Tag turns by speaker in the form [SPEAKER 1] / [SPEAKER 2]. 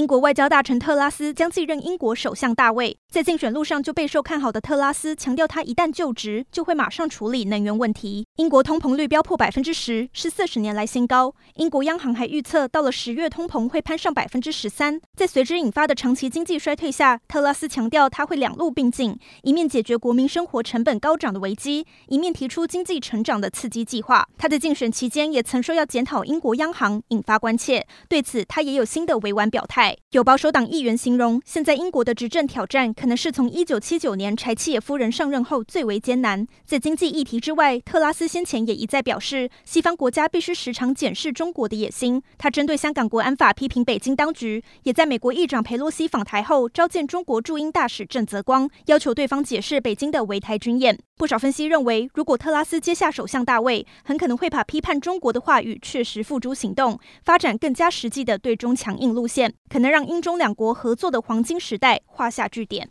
[SPEAKER 1] 英国外交大臣特拉斯将继任英国首相大卫，在竞选路上就备受看好的特拉斯强调，他一旦就职就会马上处理能源问题。英国通膨率飙破百分之十，是四十年来新高。英国央行还预测，到了十月通膨会攀上百分之十三。在随之引发的长期经济衰退下，特拉斯强调他会两路并进，一面解决国民生活成本高涨的危机，一面提出经济成长的刺激计划。他在竞选期间也曾说要检讨英国央行，引发关切。对此，他也有新的委婉表态。有保守党议员形容，现在英国的执政挑战可能是从1979年柴契尔夫人上任后最为艰难。在经济议题之外，特拉斯先前也一再表示，西方国家必须时常检视中国的野心。他针对香港国安法批评北京当局，也在美国议长裴洛西访台后召见中国驻英大使郑泽光，要求对方解释北京的围台军演。不少分析认为，如果特拉斯接下首相大位，很可能会把批判中国的话语确实付诸行动，发展更加实际的对中强硬路线，可能让英中两国合作的黄金时代画下句点。